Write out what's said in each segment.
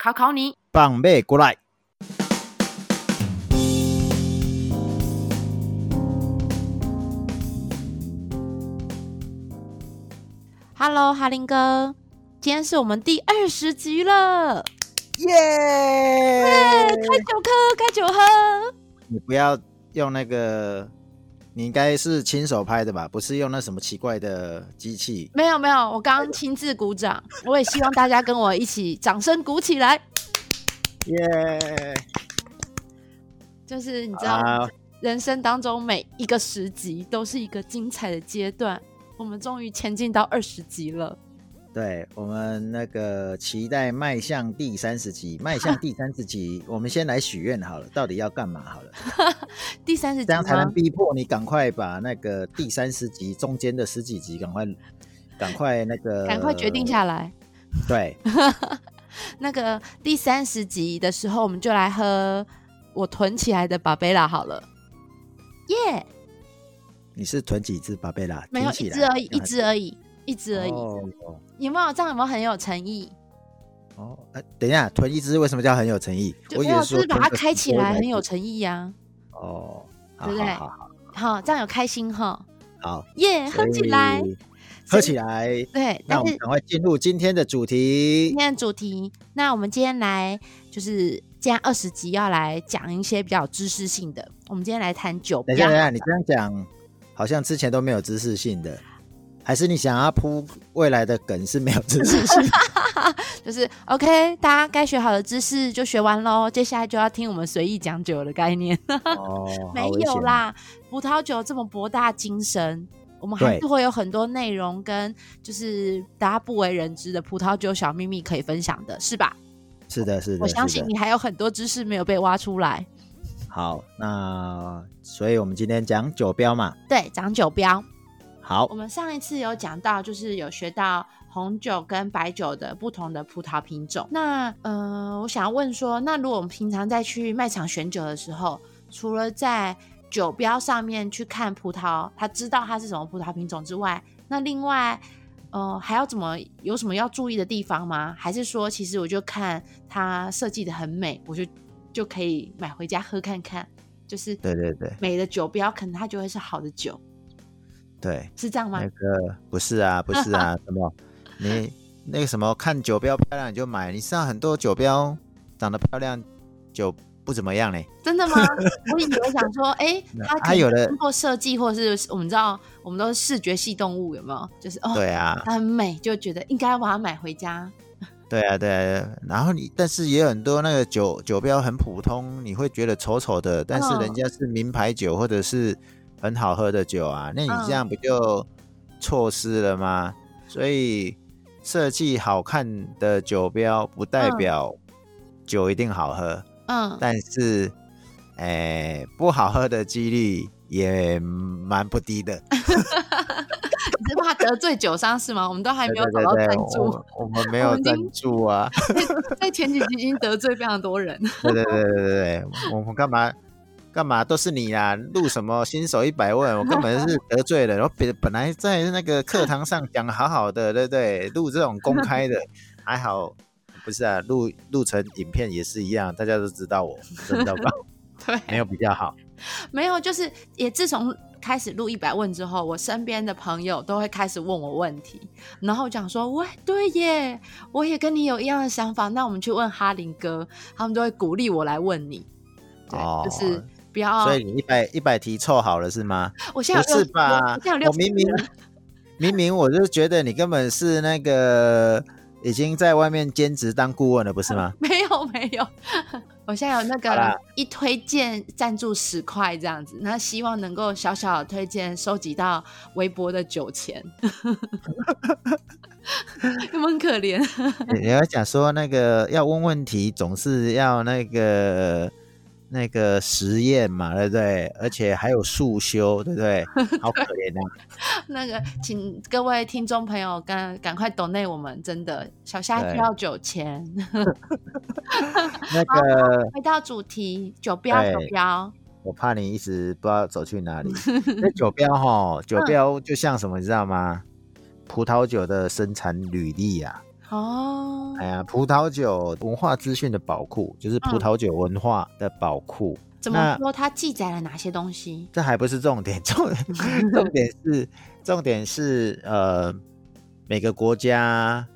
考考你，放马过来。Hello，哈林哥，今天是我们第二十集了，耶、yeah! yeah！开酒喝，开酒喝。你不要用那个，你应该是亲手拍的吧？不是用那什么奇怪的机器？没有没有，我刚刚亲自鼓掌。我也希望大家跟我一起掌声鼓起来，耶、yeah!！就是你知道，uh, 人生当中每一个十集都是一个精彩的阶段。我们终于前进到二十集了，对，我们那个期待迈向第三十集，迈向第三十集，我们先来许愿好了，到底要干嘛好了？第三十集这样才能逼迫你赶快把那个第三十集中间的十几集赶快赶快那个赶快决定下来。对，那个第三十集的时候，我们就来喝我囤起来的巴贝拉好了，耶、yeah!！你是囤几只巴贝拉？没有，一只而已，一只而已，一只而已。哦，有没有这样？有没有很有诚意？哦，哎，等一下，囤一只为什么叫很有诚意？我以为是把它开起来很有诚意呀。哦，对不对？好，好，这样有开心哈。好，耶，喝起来，喝起来。对，那我们赶快进入今天的主题。今天的主题，那我们今天来就是，既然二十集要来讲一些比较知识性的，我们今天来谈酒。等一下，等一下，你这样讲。好像之前都没有知识性的，还是你想要铺未来的梗是没有知识性？就是 OK，大家该学好的知识就学完喽，接下来就要听我们随意讲酒的概念。哦，没有啦，葡萄酒这么博大精深，我们还是会有很多内容跟就是大家不为人知的葡萄酒小秘密可以分享的，是吧？是的，是的，我相信你还有很多知识没有被挖出来。好，那所以我们今天讲酒标嘛？对，讲酒标。好，我们上一次有讲到，就是有学到红酒跟白酒的不同的葡萄品种。那呃，我想要问说，那如果我们平常在去卖场选酒的时候，除了在酒标上面去看葡萄，他知道它是什么葡萄品种之外，那另外呃还要怎么有什么要注意的地方吗？还是说，其实我就看它设计的很美，我就。就可以买回家喝看看，就是对对对，美的酒标可能它就会是好的酒，对，是这样吗？那个不是啊，不是啊，什么？你那个什么看酒标漂亮你就买，你知道很多酒标长得漂亮就不怎么样嘞？真的吗？我以为想说，哎、欸，它它有的通过设计或者是我们知道，我们都是视觉系动物，有没有？就是哦，对啊，它很美，就觉得应该要把它买回家。对啊，对啊，然后你，但是也有很多那个酒酒标很普通，你会觉得丑丑的，但是人家是名牌酒或者是很好喝的酒啊，那你这样不就错失了吗？所以设计好看的酒标不代表酒一定好喝，嗯，但是，哎，不好喝的几率也蛮不低的。你是怕得罪酒商是吗？我们都还没有找到赞助，我们没有赞助啊。在前几集已经得罪非常多人。对对对对对，我们干嘛干嘛都是你啦，录什么新手一百问，我根本是得罪了。我本本来在那个课堂上讲好好的，对不对？录这种公开的还好，不是啊？录录成影片也是一样，大家都知道我，知道吧？对，没有比较好。没有，就是也自从。开始录一百问之后，我身边的朋友都会开始问我问题，然后讲说：“喂，对耶，我也跟你有一样的想法，那我们去问哈林哥。”他们都会鼓励我来问你，对，哦、就是不要。所以你一百一百题凑好了是吗？我现在不是吧？我，我明明 明明我就觉得你根本是那个已经在外面兼职当顾问了，不是吗？没 有没有。我现在有那个一推荐赞助十块这样子，那希望能够小小的推荐收集到微薄的酒钱。有没有很可怜？你要讲说那个要问问题，总是要那个。那个实验嘛，对不对？而且还有速修，对不对？好可怜啊！那个，请各位听众朋友赶赶快 donate 我们，真的小虾需要酒钱。那个回到主题，酒标，酒标。我怕你一直不知道走去哪里。那酒标哈，酒标就像什么，你知道吗？葡萄酒的生产履历啊。哦，哎呀，葡萄酒文化资讯的宝库，就是葡萄酒文化的宝库。嗯、怎么说？它记载了哪些东西？这还不是重点，重 重点是重点是呃，每个国家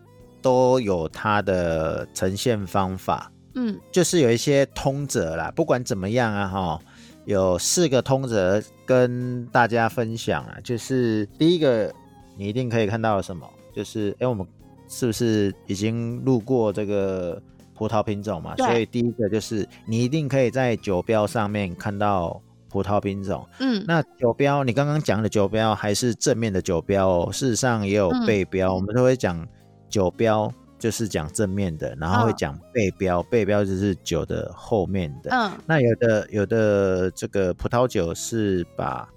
都有它的呈现方法。嗯，就是有一些通则啦。不管怎么样啊，哈，有四个通则跟大家分享啊。就是第一个，你一定可以看到什么？就是哎，我们。是不是已经路过这个葡萄品种嘛？所以第一个就是你一定可以在酒标上面看到葡萄品种。嗯，那酒标你刚刚讲的酒标还是正面的酒标哦，事实上也有背标。嗯、我们都会讲酒标就是讲正面的，然后会讲背标，哦、背标就是酒的后面的。嗯，那有的有的这个葡萄酒是把。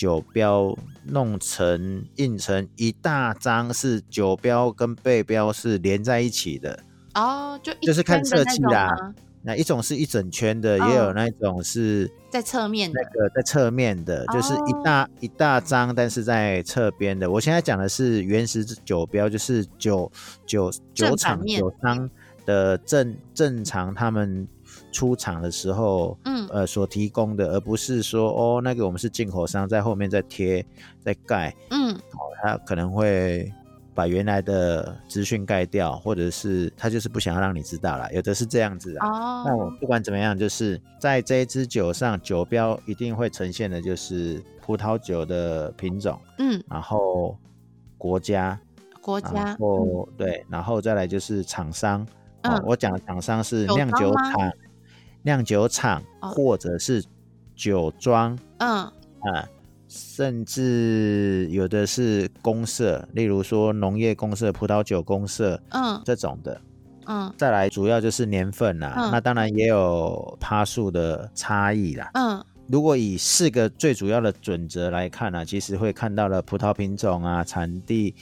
酒标弄成印成一大张，是酒标跟背标是连在一起的哦，就就是看设计啦。那一种是一整圈的，哦、也有那种是在侧面的，那个在侧面的，就是一大、哦、一大张，但是在侧边的。我现在讲的是原始酒标，就是酒酒酒厂酒商的正正常他们。出厂的时候，嗯，呃，所提供的，而不是说，哦，那个我们是进口商，在后面再贴、再盖，嗯，哦，他可能会把原来的资讯盖掉，或者是他就是不想要让你知道了，有的是这样子啊。哦，那我不管怎么样，就是在这一支酒上，酒标一定会呈现的就是葡萄酒的品种，嗯，然后国家，国家，然后、嗯、对，然后再来就是厂商，嗯，哦、我讲的厂商是酿酒厂。酿酒厂或者是酒庄，嗯。啊，甚至有的是公社，例如说农业公社、葡萄酒公社，嗯，这种的，嗯，再来主要就是年份啦，嗯，那当然也有趴数的差异啦，嗯，如果以四个最主要的准则来看呢，啊，其实会看到了葡萄品种啊、产地、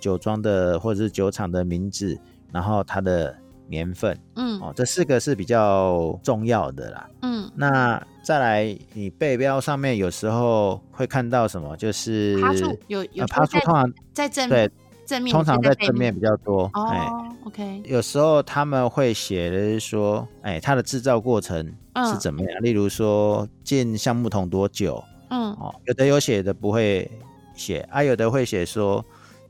酒庄的或者是酒厂的名字，然后它的。年份，嗯，哦，这四个是比较重要的啦，嗯，那再来，你背标上面有时候会看到什么？就是有有趴数通常在正对正面，通常在正面比较多。哦哎，OK，有时候他们会写的是说，哎，它的制造过程是怎么样？例如说进橡木桶多久？嗯，哦，有的有写的不会写，啊，有的会写说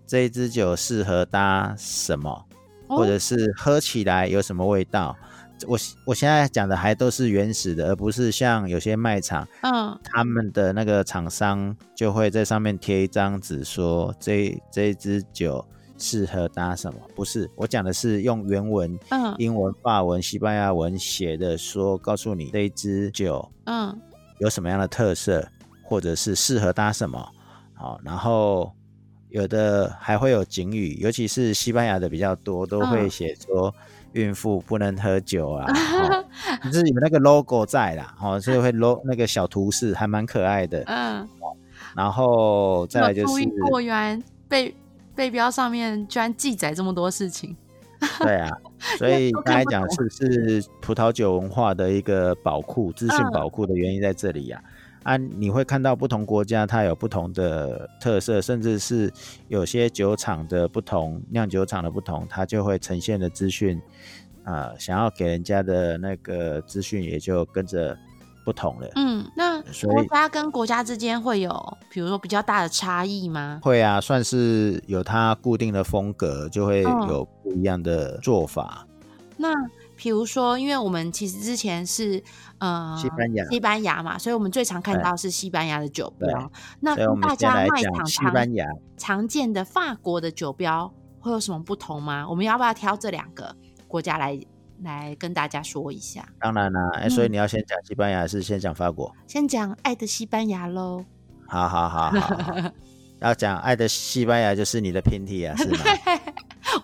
这一支酒适合搭什么？或者是喝起来有什么味道？我我现在讲的还都是原始的，而不是像有些卖场，嗯，他们的那个厂商就会在上面贴一张纸，说这这一支酒适合搭什么？不是，我讲的是用原文，嗯，英文、法文、西班牙文写的，说告诉你这一支酒，嗯，有什么样的特色，或者是适合搭什么？好，然后。有的还会有警语，尤其是西班牙的比较多，都会写说孕妇不能喝酒啊，哦、就是有那个 logo 在啦，哦，所以会 logo 那个小图示还蛮可爱的。嗯，然后再来就是，过原背背标上面居然记载这么多事情。对啊，所以刚才讲是是葡萄酒文化的一个宝库，资讯宝库的原因在这里呀、啊。啊，你会看到不同国家它有不同的特色，甚至是有些酒厂的不同，酿酒厂的不同，它就会呈现的资讯，啊、呃，想要给人家的那个资讯也就跟着不同了。嗯，那国家跟国家之间会有，比如说比较大的差异吗？会啊，算是有它固定的风格，就会有不一样的做法。嗯、那比如说，因为我们其实之前是。呃，西班牙，西班牙嘛，所以我们最常看到是西班牙的酒标。那跟大家卖场西班牙常见的法国的酒标会有什么不同吗？我们要不要挑这两个国家来来跟大家说一下？当然啦、啊，哎、欸，所以你要先讲西班牙，还是先讲法国？先讲爱的西班牙喽。好好好好，好，要讲爱的西班牙就是你的拼体啊，是吗？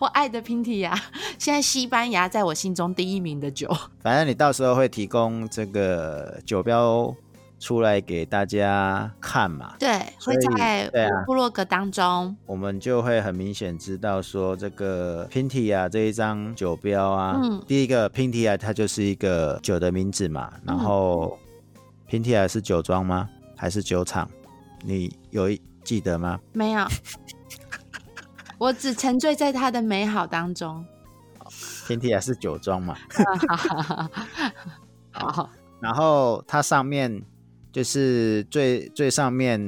我爱的拼提雅，现在西班牙在我心中第一名的酒。反正你到时候会提供这个酒标出来给大家看嘛？对，会在部落格当中，啊，我们就会很明显知道说这个拼提雅这一张酒标啊，嗯，第一个拼提啊它就是一个酒的名字嘛，然后拼提雅是酒庄吗？还是酒厂？你有记得吗？没有。我只沉醉在它的美好当中。平提雅是酒庄嘛？好。然后它上面就是最最上面，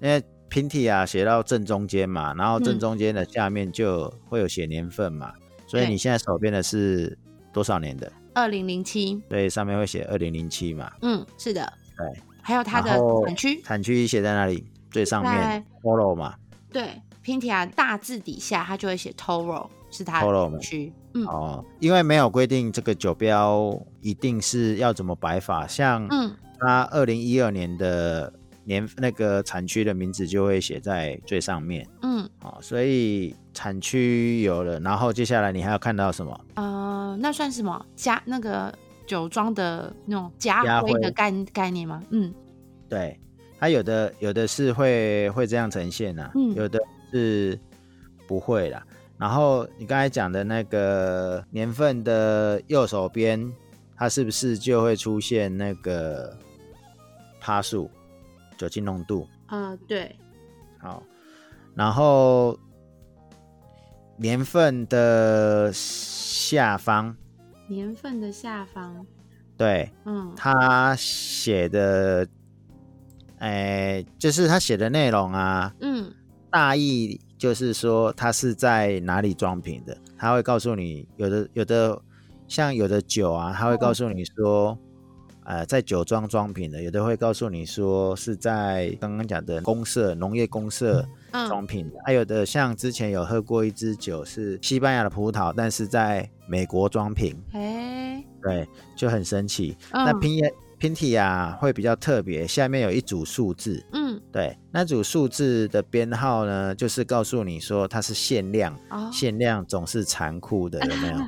因为平提雅写到正中间嘛，然后正中间的下面就会有写年份嘛，嗯、所以你现在手边的是多少年的？二零零七。对，上面会写二零零七嘛？嗯，是的。对。还有它的产区，产区写在哪里？最上面，Toro 嘛？对。平提雅大字底下，它就会写 Toro，是它的区。嗯，哦，因为没有规定这个酒标一定是要怎么摆法，像嗯，它二零一二年的年那个产区的名字就会写在最上面。嗯，哦，所以产区有了，然后接下来你还要看到什么？呃，那算什么？加那个酒庄的那种家徽的概概念吗？嗯，对，它有的有的是会会这样呈现呐、啊，嗯，有的。是不会啦。然后你刚才讲的那个年份的右手边，它是不是就会出现那个趴数、酒精浓度？啊、呃，对。好，然后年份的下方，年份的下方，对，嗯，他写的，哎，就是他写的内容啊，嗯。大意就是说，他是在哪里装瓶的？他会告诉你，有的有的像有的酒啊，他会告诉你说，哦、呃，在酒庄装瓶的；有的会告诉你说是在刚刚讲的公社、农业公社装瓶的；还、嗯、有的像之前有喝过一支酒，是西班牙的葡萄，但是在美国装瓶。哎，对，就很神奇。嗯、那拼音。平提雅会比较特别，下面有一组数字，嗯，对，那组数字的编号呢，就是告诉你说它是限量，哦、限量总是残酷的，有没有？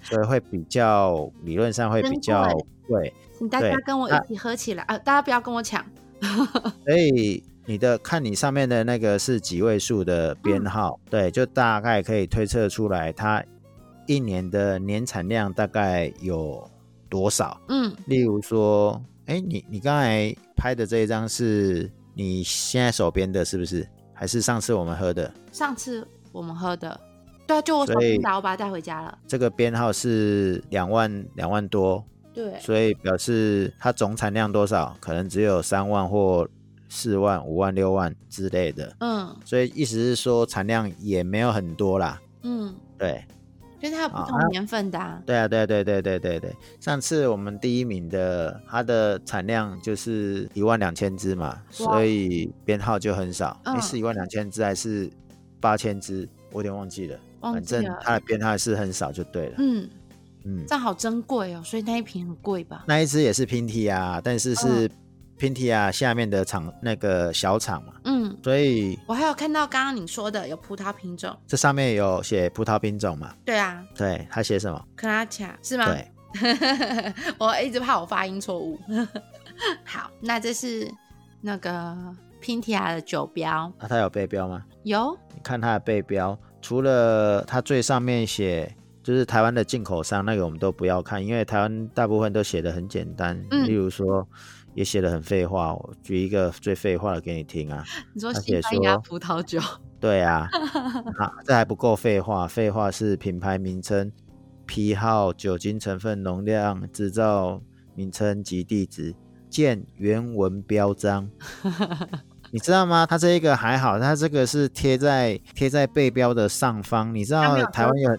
所以会比较理论上会比较贵，请大家跟我一起喝起来啊，啊！大家不要跟我抢。所以你的看你上面的那个是几位数的编号，嗯，对，就大概可以推测出来它一年的年产量大概有。多少？嗯，例如说，哎、欸，你你刚才拍的这一张是你现在手边的，是不是？还是上次我们喝的？上次我们喝的，对啊，就我手边的，我把它带回家了。这个编号是两万两万多，对，所以表示它总产量多少？可能只有三万或四万、五万、六万之类的。嗯，所以意思是说产量也没有很多啦。嗯，对。因为它有不同年份的啊，啊。对啊，对对对对对对。上次我们第一名的，它的产量就是一万两千只嘛，所以编号就很少。嗯、是一万两千只还是八千只？我有点忘记了。反正它的编号是很少就对了。嗯嗯，这样好珍贵哦，所以那一瓶很贵吧？那一支也是平提雅，但是是。嗯平提雅下面的厂那个小厂嘛，嗯，所以我还有看到刚刚你说的有葡萄品种，这上面有写葡萄品种嘛？对啊，对，他写什么？克拉卡是吗？对，我一直怕我发音错误。好，那这是那个平提雅的酒标，那、啊、它有背标吗？有，你看它的背标，除了它最上面写就是台湾的进口商那个，我们都不要看，因为台湾大部分都写的很简单，嗯、例如说。也写的很废话，我举一个最废话的给你听啊。你说西班牙葡萄酒？对啊，啊，这还不够废话，废话是品牌名称、批号、酒精成分、容量、制造名称及地址，见原文标章。你知道吗？它这一个还好，它这个是贴在贴在背标的上方。你知道台湾有，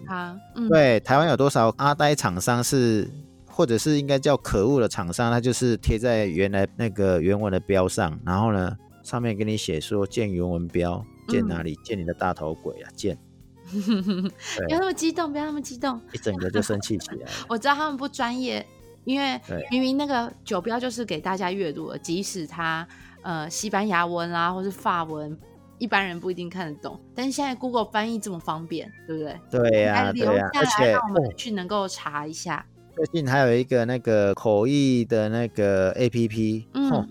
对台湾有多少阿呆厂商是？或者是应该叫可恶的厂商，它就是贴在原来那个原文的标上，然后呢，上面给你写说见原文标，见哪里？嗯、见你的大头鬼啊！见，不要那么激动，不要那么激动，一整个就生气起来。我知道他们不专业，因为明明那个酒标就是给大家阅读的，即使它呃西班牙文啊，或是法文一般人不一定看得懂。但是现在 Google 翻译这么方便，对不对？对呀、啊，对呀、啊，而且让我们去能够查一下。最近还有一个那个口译的那个 APP，嗯。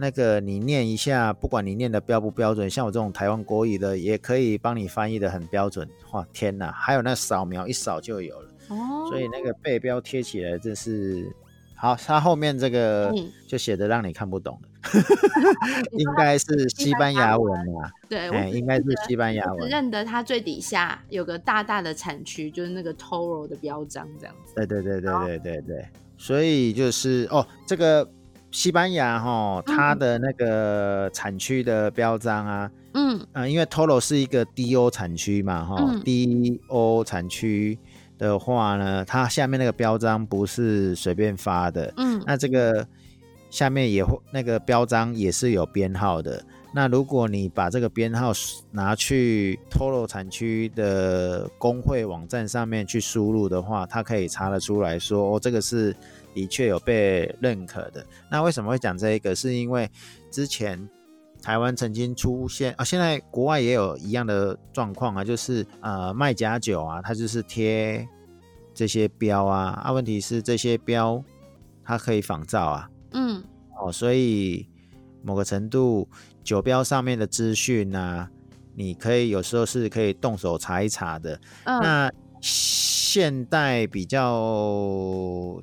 那个你念一下，不管你念的标不标准，像我这种台湾国语的，也可以帮你翻译的很标准。哇，天哪！还有那扫描一扫就有了，哦，所以那个背标贴起来真是好。它后面这个就写的让你看不懂了，嗯、应该是西班牙文啊。对，哎，应该是西班牙文。我认得它最底下有个大大的产区，就是那个 Toro 的标章这样子。对对对对对对对，所以就是哦，这个。西班牙哈，它的那个产区的标章啊，嗯，呃，因为 Toro 是一个 DO 产区嘛，哈、嗯、，DO 产区的话呢，它下面那个标章不是随便发的，嗯，那这个下面也会那个标章也是有编号的。那如果你把这个编号拿去 Toro 产区的工会网站上面去输入的话，它可以查得出来说，哦，这个是。的确有被认可的。那为什么会讲这一个？是因为之前台湾曾经出现啊，现在国外也有一样的状况啊，就是呃卖假酒啊，它就是贴这些标啊，啊问题是这些标它可以仿造啊，嗯，哦，所以某个程度酒标上面的资讯啊，你可以有时候是可以动手查一查的。嗯，那现代比较。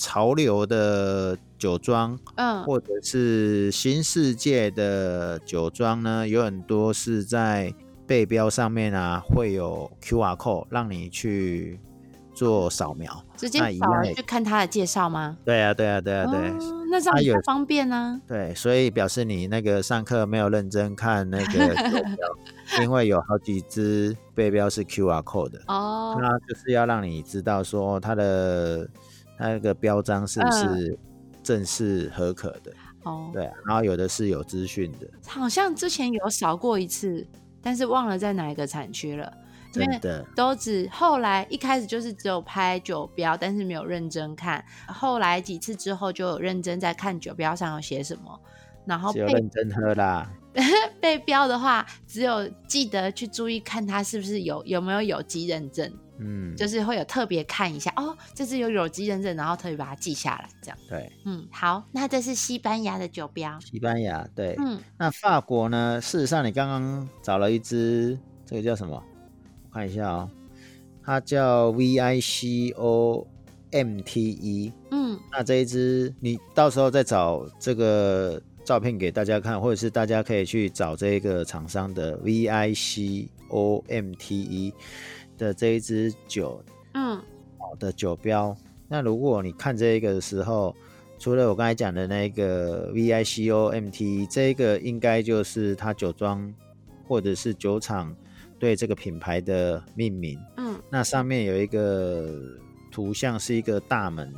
潮流的酒庄，嗯，或者是新世界的酒庄呢，有很多是在背标上面啊，会有 QR code 让你去做扫描，直接扫了去看它的介绍吗？对啊，对啊，对啊，对，哦、那这样也方便呢、啊。对，所以表示你那个上课没有认真看那个酒 标，因为有好几支背标是 QR code 的哦，那就是要让你知道说它的。那个标章是不是正式合可的？哦、嗯，对，然后有的是有资讯的。好像之前有扫过一次，但是忘了在哪一个产区了。真的，都只后来一开始就是只有拍酒标，但是没有认真看。后来几次之后就有认真在看酒标上有写什么，然后只有认真喝啦。被标的话，只有记得去注意看它是不是有有没有有机认证。嗯，就是会有特别看一下哦，这是有有机认证，然后特别把它记下来，这样。对，嗯，好，那这是西班牙的酒标。西班牙，对，嗯，那法国呢？事实上，你刚刚找了一支，这个叫什么？我看一下哦，它叫 V I C O M T E。嗯，那这一支，你到时候再找这个照片给大家看，或者是大家可以去找这个厂商的 V I C O M T E。的这一支酒，嗯，好的酒标。那如果你看这一个的时候，除了我刚才讲的那个 V I C O M T，这个应该就是它酒庄或者是酒厂对这个品牌的命名。嗯，那上面有一个图像是一个大门，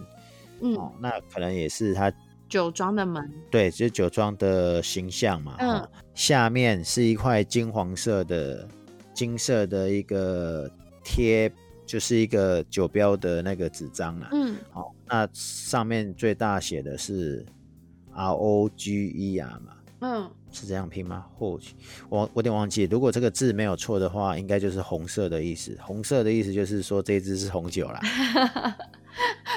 嗯，哦，那可能也是它酒庄的门。对，就是酒庄的形象嘛。嗯，哦，下面是一块金黄色的金色的一个。贴就是一个酒标的那个纸张啊，嗯，好，那上面最大写的是 R O G E R 嘛，嗯，是这样拼吗？或许我我有点忘记，如果这个字没有错的话，应该就是红色的意思。红色的意思就是说这支是红酒啦。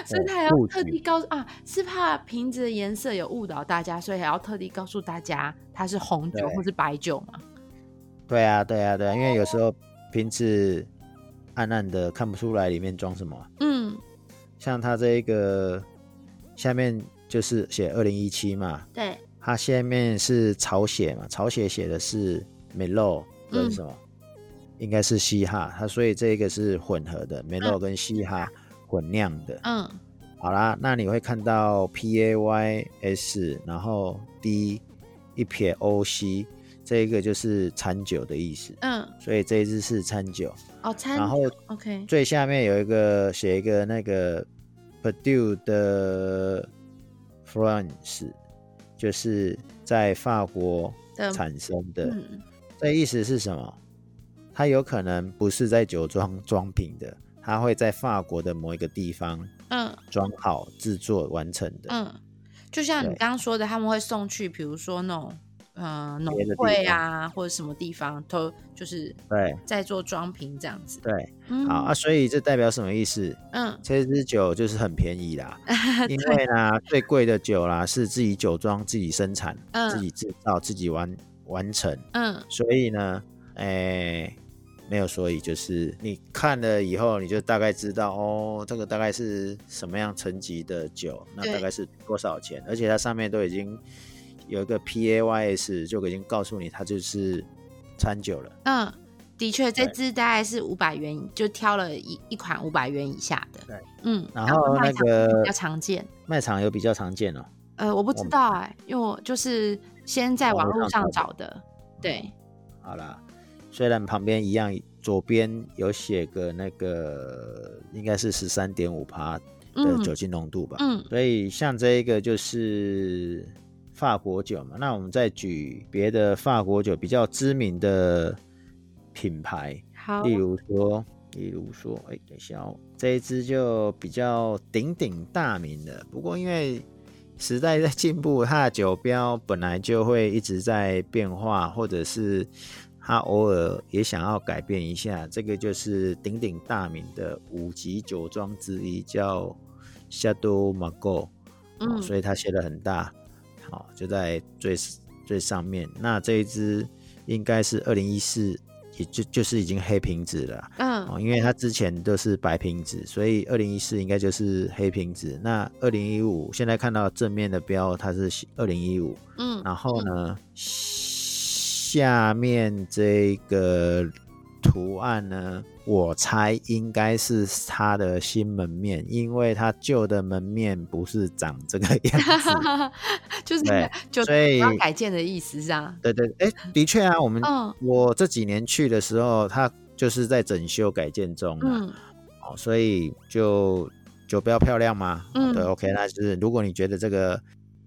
所以他还要特地告诉啊，是怕瓶子的颜色有误导大家，所以还要特地告诉大家它是红酒或是白酒嘛？对啊，对啊，对啊，因为有时候瓶子。暗暗的看不出来里面装什么。嗯，像它这一个下面就是写二零一七嘛。对。它下面是朝鲜嘛，朝鲜写的是 Melo 跟什么？嗯、应该是嘻哈。它所以这个是混合的，Melo 跟嘻哈混酿的。嗯。好啦，那你会看到 P A Y S，然后 D 一撇 O C。这一个就是餐酒的意思，嗯，所以这一支是餐酒，哦，餐，然后 OK，最下面有一个写一个那个 Purdue 的 France，就是在法国产生的，嗯，这意思是什么？它有可能不是在酒庄装瓶的，它会在法国的某一个地方，嗯，装好制作完成的，嗯，就像你刚刚说的，他们会送去，比如说那种。嗯农会啊或者什么地方都就是对在做装瓶这样子。对，嗯、好啊，所以这代表什么意思？嗯，这支酒就是很便宜啦，因为呢最贵的酒啦是自己酒庄自己生产、嗯、自己制造、自己完完成。嗯，所以呢，哎、欸。没有，所以就是你看了以后，你就大概知道哦，这个大概是什么样层级的酒，那大概是多少钱，而且它上面都已经有一个 P A Y S，就已经告诉你它就是餐酒了。嗯，的确，这支大概是五百元，就挑了一一款五百元以下的。对，嗯，然后那个比较常见，卖场有比较常见哦。呃，我不知道哎、欸，因为我就是先在网络上找的。对，好啦。虽然旁边一样，左边有写个那个应该是十三点五趴的酒精浓度吧，嗯，所以像这一个就是法国酒嘛，那我们再举别的法国酒比较知名的品牌，好，例如说，例如说，哎，等一下哦，这一支就比较鼎鼎大名的，不过因为时代在进步，它的酒标本来就会一直在变化，或者是。它偶尔也想要改变一下，这个就是鼎鼎大名的五级酒庄之一，叫 Shadow Margaux，嗯，所以它写的很大，好，就在最最上面。那这一只应该是二零一四，也就就是已经黑瓶子了，嗯，因为它之前都是白瓶子，所以二零一四应该就是黑瓶子。那二零一五现在看到正面的标，它是二零一五，嗯，然后呢？嗯下面这个图案呢，我猜应该是他的新门面，因为他旧的门面不是长这个样子，就是对，就所以要改建的意思是啊。对对，哎，的确啊，我们、嗯、我这几年去的时候，他就是在整修改建中嘛，嗯，哦，所以就酒标漂亮嘛，嗯，对，OK，那就是如果你觉得这个。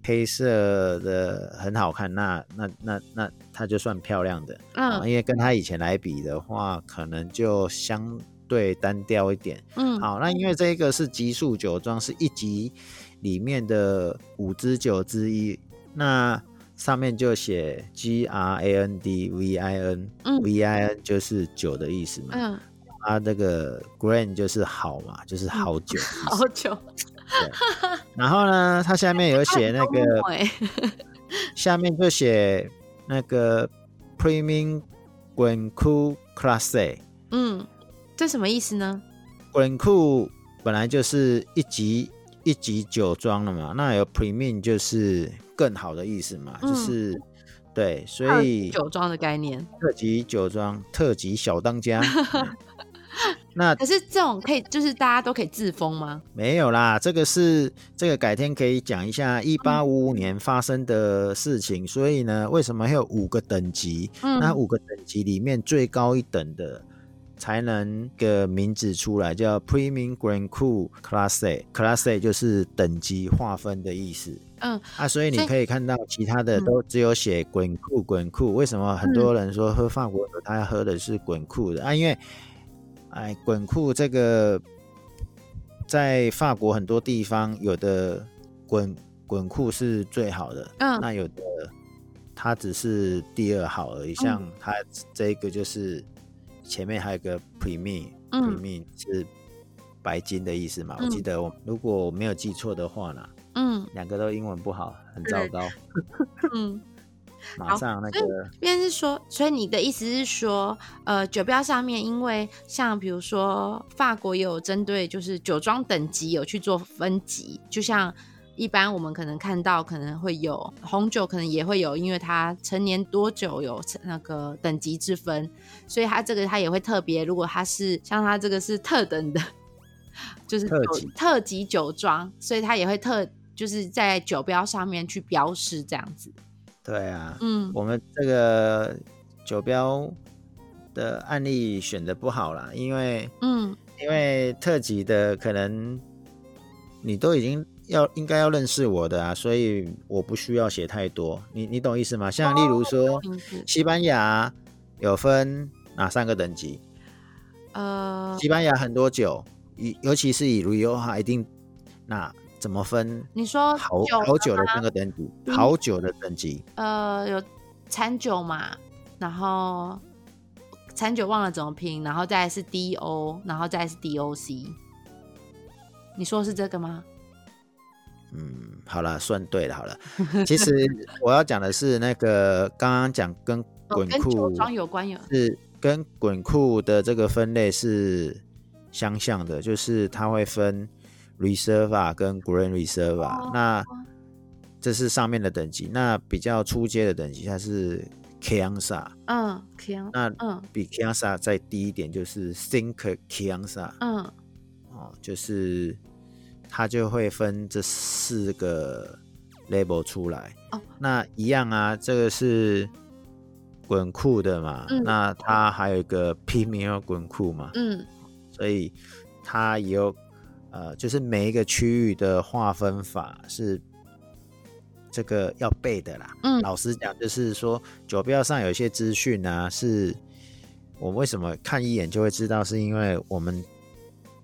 黑色的很好看，那那那那它就算漂亮的，嗯，因为跟它以前来比的话，可能就相对单调一点，嗯，好，那因为这个是级数酒庄，是一级里面的五支酒之一，那上面就写 G R A N D V I N，嗯，V I N 就是酒的意思嘛，嗯，它这个 Grand 就是好嘛，就是好酒，嗯、好酒。对，然后呢，它下面有写那个，下面就写那个 Premium Grand Cru Classé。嗯，这什么意思呢？Grand Cru 本来就是一级一级酒庄了嘛，那有 Premium 就是更好的意思嘛，嗯、就是对，所以酒庄的概念，特级酒庄，特级小当家。那可是这种可以，就是大家都可以自封吗？没有啦，这个是这个改天可以讲一下一八五五年发生的事情。嗯、所以呢，为什么会有五个等级？嗯、那五个等级里面最高一等的才能个名字出来，叫 Premium Grand Cru Classé。Classé 就是等级划分的意思。嗯啊，所以你可以看到其他的都只有写 Grand Cru Grand Cru。为什么很多人说喝法国酒，他喝的是 Grand Cru 的啊？因为哎，滚库这个在法国很多地方有的滚滚库是最好的，嗯，那有的它只是第二好而已。像它这个就是前面还有个 Premier，Premier 是白金的意思嘛？嗯、我记得我如果我没有记错的话呢，嗯，两个都英文不好，很糟糕，嗯。马上那个，便是说，所以你的意思是说，呃，酒标上面，因为像比如说法国也有针对就是酒庄等级有去做分级，就像一般我们可能看到可能会有红酒，可能也会有，因为它陈年多久有那个等级之分，所以它这个它也会特别，如果它是像它这个是特等的，就是特级特级酒庄，所以它也会特就是在酒标上面去标示这样子。对啊，嗯，我们这个酒标的案例选的不好啦，因为，嗯，因为特级的可能你都已经要应该要认识我的啊，所以我不需要写太多，你你懂意思吗？像例如说，哦、西班牙有分哪三个等级？呃，西班牙很多酒，尤尤其是以 Rioja 一定那。怎么分？你说好好酒的那个等级，好酒的等级，呃，有餐酒嘛，然后餐酒忘了怎么拼，然后再来是 D O，然后再来是 D O C。你说是这个吗？嗯，好了，算对了，好了。其实 我要讲的是那个刚刚讲跟滚库、哦、跟酒庄有关有，是跟滚库的这个分类是相像的，就是它会分 Reserva 跟 Grand Reserva、哦。那这是上面的等级，那比较初阶的等级它是 Crianza。嗯，Crianza。那嗯，比 Kiansa 再低一点就是 Cinque Crianza。嗯，哦，就是。它就会分这四个 label 出来。哦，那一样啊，这个是滚库的嘛，嗯，那它还有一个 Premier 滚库嘛，嗯，所以它也有呃，就是每一个区域的划分法是这个要背的啦。嗯，老实讲，就是说酒标上有一些资讯啊，是我为什么看一眼就会知道，是因为我们。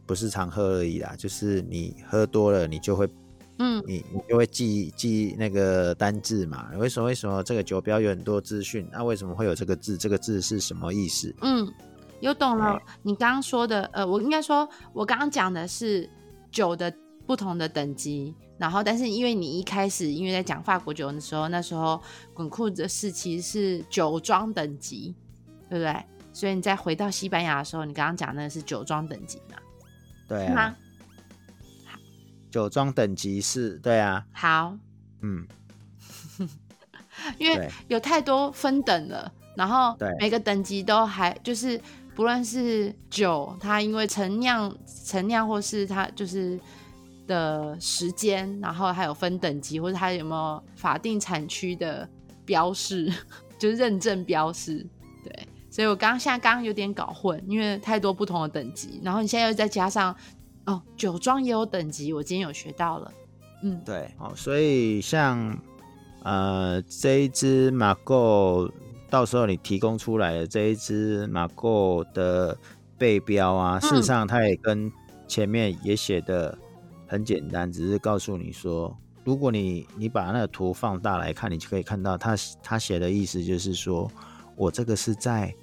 不是常喝而已啦，就是你喝多了，你就会，嗯，你你就会记记那个单字嘛。为什么为什么这个酒标有很多资讯？那、啊、为什么会有这个字？这个字是什么意思？嗯，有懂了。你刚刚说的，呃，我应该说，我刚刚讲的是酒的不同的等级。然后，但是因为你一开始因为在讲法国酒的时候，那时候滚库的是其实是酒庄等级，对不对？所以你再回到西班牙的时候，你刚刚讲的是酒庄等级嘛？对啊，酒庄等级是，对啊，好，嗯，因为有太多分等了，然后每个等级都还就是，不论是酒，它因为陈酿、陈酿或是它就是的时间，然后还有分等级，或者它有没有法定产区的标示，就是认证标示，对。所以我刚刚现在刚刚有点搞混，因为太多不同的等级，然后你现在又再加上哦，酒庄也有等级，我今天有学到了，嗯，对，哦，所以像呃这一支马购，到时候你提供出来的这一支马购的背标啊，事实上它也跟前面也写的很简单，只是告诉你说，如果你你把那个图放大来看，你就可以看到它它写的意思就是说我这个是在。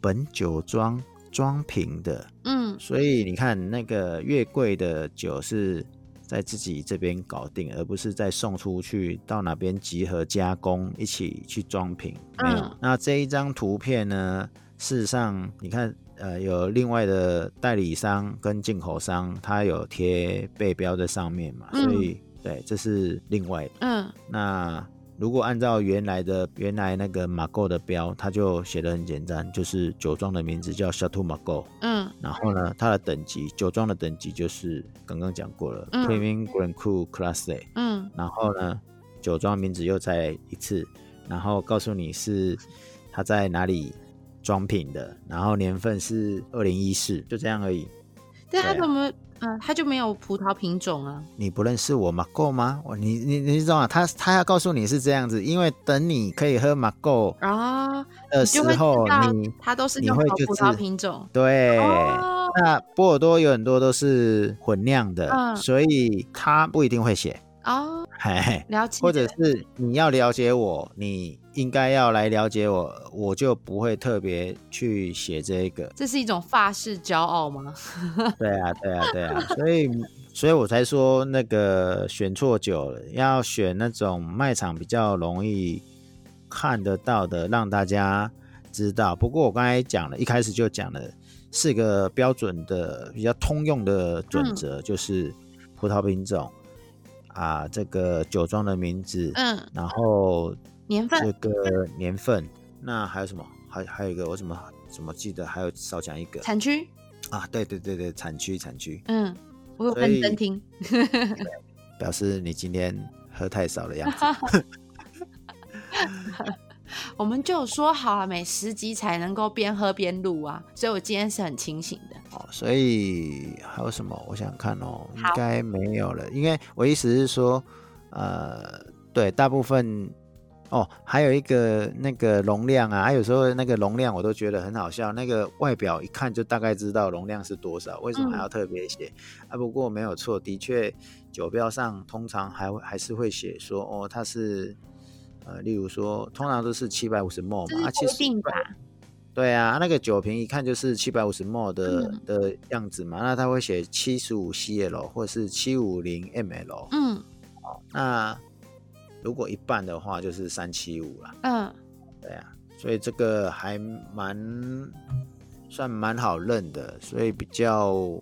本酒庄装瓶的，嗯，所以你看那个越贵的酒是在自己这边搞定，而不是再送出去到哪边集合加工一起去装瓶。没有。嗯，那这一张图片呢？事实上，你看，呃，有另外的代理商跟进口商，他有贴背标在上面嘛，所以，嗯，对，这是另外的。嗯，那。如果按照原来的原来那个马购的标，它就写的很简单，就是酒庄的名字叫 Chateau Margaux。嗯，然后呢，它的等级酒庄的等级就是刚刚讲过了，嗯，Premier Grand Cru Classe。嗯，然后呢，酒庄名字又再一次，然后告诉你是它在哪里装瓶的，然后年份是二零一四，就这样而已。对啊，怎么？嗯，他就没有葡萄品种啊？你不认识我马够吗？我你你你知道吗？他他要告诉你是这样子，因为等你可以喝马购啊的时候，你他都是用葡萄品种。对，哦、那波尔多有很多都是混酿的，嗯、所以他不一定会写哦。嘿嘿，了解。或者是你要了解我，你。应该要来了解我，我就不会特别去写这个。这是一种法式骄傲吗？对啊，对啊，对啊，所以，所以我才说那个选错酒了，要选那种卖场比较容易看得到的，让大家知道。不过我刚才讲了，一开始就讲了四个标准的、比较通用的准则，嗯、就是葡萄品种啊，这个酒庄的名字，嗯，然后。年份，这个年份，那还有什么？还还有一个，我怎么怎么记得还有少讲一个产区啊？对对对对，产区产区。嗯，我有认真听，表示你今天喝太少的样子。我们就说好了，每十集才能够边喝边录啊，所以我今天是很清醒的。哦，所以还有什么？我想想看哦，应该没有了。因为我意思是说，呃，对，大部分。哦，还有一个那个容量啊，还有时候那个容量我都觉得很好笑。那个外表一看就大概知道容量是多少，为什么还要特别写？嗯、啊，不过没有错，的确酒标上通常还会还是会写说，哦，它是呃，例如说，通常都是七百五十 ml 嘛，这是规定的。对啊，那个酒瓶一看就是七百五十 ml 的、嗯、的样子嘛，那他会写七十五 CL 或是七五零 ml。嗯，好，那如果一半的话就是三七五了。嗯，对啊，所以这个还蛮算蛮好认的，所以比较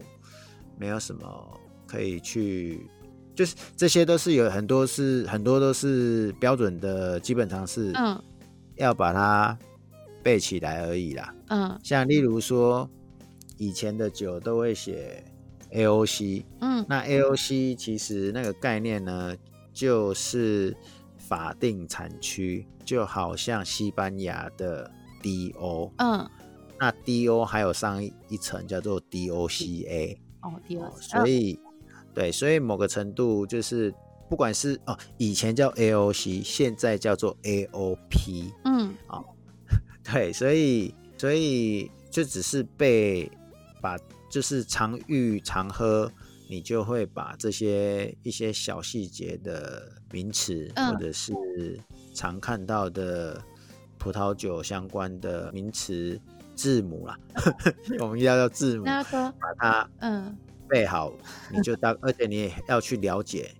没有什么可以去，就是这些都是有很多是很多都是标准的基本常识。嗯，要把它。背起来而已啦。嗯，像例如说，以前的酒都会写 AOC。嗯，那 AOC 其实那个概念呢，就是法定产区，就好像西班牙的 DO。嗯，那 DO 还有上一层叫做 DOCA。哦，DOCA。所以，对，所以某个程度就是，不管是哦，以前叫 AOC，现在叫做 AOP。嗯，哦。对，所以所以就只是被把，就是常遇常喝，你就会把这些一些小细节的名词，嗯、或者是常看到的葡萄酒相关的名词字母啦，我们要叫字母，把它嗯背好，嗯、你就 当，而且你也要去了解，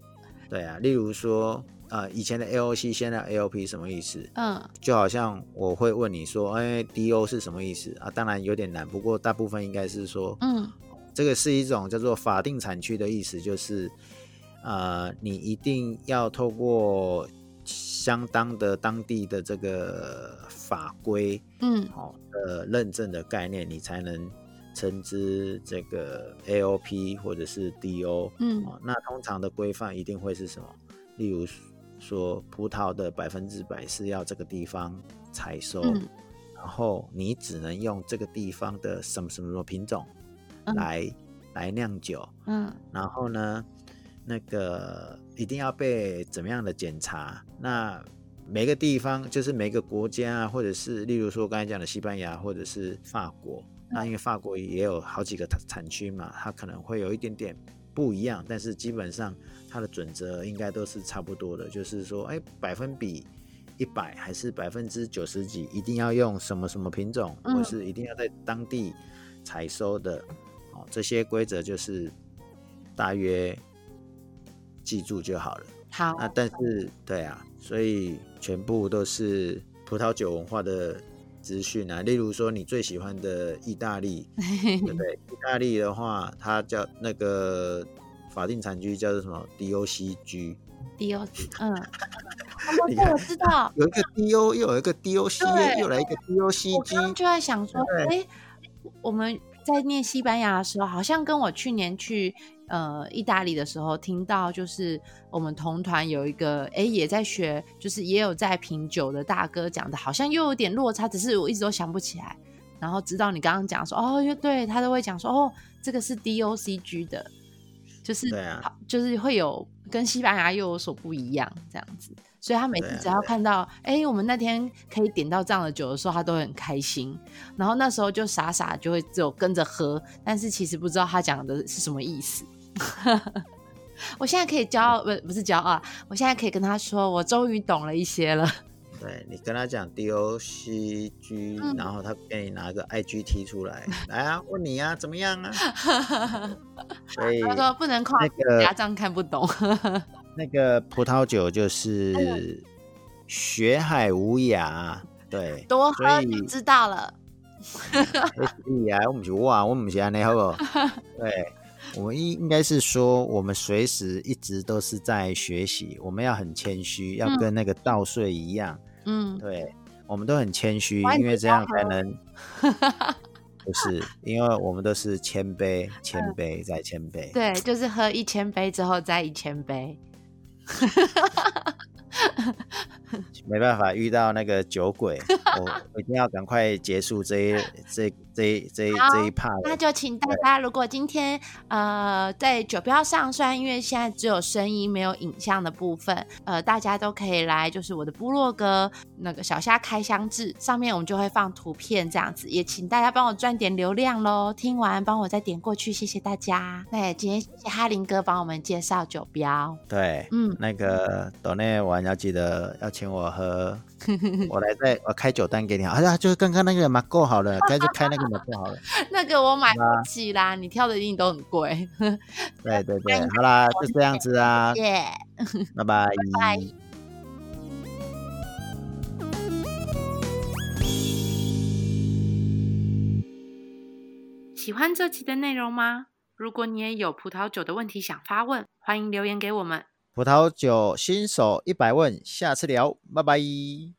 对啊，例如说。呃，以前的 AOC，现在 AOP 什么意思？嗯，就好像我会问你说，哎，DO 是什么意思啊？当然有点难，不过大部分应该是说，嗯，这个是一种叫做法定产区的意思，就是呃，你一定要透过相当的当地的这个法规，嗯，好的认证的概念，你才能称之这个 AOP 或者是 DO，嗯，那通常的规范一定会是什么？例如。说葡萄的百分之百是要这个地方采收，嗯、然后你只能用这个地方的什么什么什么品种来、嗯、来酿酒，嗯，然后呢，那个一定要被怎么样的检查？那每个地方就是每个国家啊，或者是例如说我刚才讲的西班牙或者是法国，那因为法国也有好几个产区嘛，它可能会有一点点不一样，但是基本上。它的准则应该都是差不多的，就是说，哎，百分比一百还是百分之九十几，一定要用什么什么品种，嗯、或是一定要在当地采收的，哦，这些规则就是大约记住就好了。好，那但是对啊，所以全部都是葡萄酒文化的资讯啊。例如说，你最喜欢的意大利，对不对？意大利的话，它叫那个。法定产区叫做什么？DOCG，DOC，嗯，我知道，有一个 DO，又有一个 DOC，对又来一个 DOCG。我刚刚就在想说，哎、欸，我们在念西班牙的时候，好像跟我去年去呃意大利的时候听到，就是我们同团有一个哎、欸、也在学，就是也有在品酒的大哥讲的，好像又有点落差，只是我一直都想不起来。然后直到你刚刚讲说，哦，对他都会讲说，哦，这个是 DOCG 的。就是，对啊，就是会有跟西班牙又有所不一样这样子，所以他每次只要看到，哎、欸，我们那天可以点到这样的酒的时候，他都会很开心。然后那时候就傻傻就会只有跟着喝，但是其实不知道他讲的是什么意思。我现在可以骄傲，不不是骄傲，我现在可以跟他说，我终于懂了一些了。对，你跟他讲 DOCG，、嗯、然后他给你拿个 IGT 出来，来啊，问你啊，怎么样啊？所以他说不能夸那个家长看不懂。那个葡萄酒就是学海无涯，对，多喝就知道了。以啊，我们是哇，我们是安尼好不好？对。我们应应该是说，我们随时一直都是在学习，我们要很谦虚，要跟那个稻穗一样。嗯，对，我们都很谦虚，因为这样才能。不是，因为我们都是谦卑，谦卑再谦卑。对，就是喝一千杯之后再一千杯。没办法遇到那个酒鬼，我我一定要赶快结束这一这这一这一这一 part。那就请大家，如果今天呃在酒标上，虽然因为现在只有声音没有影像的部分，呃，大家都可以来，就是我的部落格那个小虾开箱志上面，我们就会放图片这样子。也请大家帮我赚点流量喽，听完帮我再点过去，谢谢大家。那也，今天谢谢哈林哥帮我们介绍酒标。对，嗯，那个抖内玩要记得要请我。喝，我来再我开酒单给你。哎呀，就是刚刚那个马够好了，该就开那个马够好了。那个我买不起啦，你挑的一定都很贵。对对对，好啦，就这样子啊，谢谢，拜拜。拜拜。喜欢这期的内容吗？如果你也有葡萄酒的问题想发问，欢迎留言给我们。葡萄酒新手一百问，下次聊，拜拜。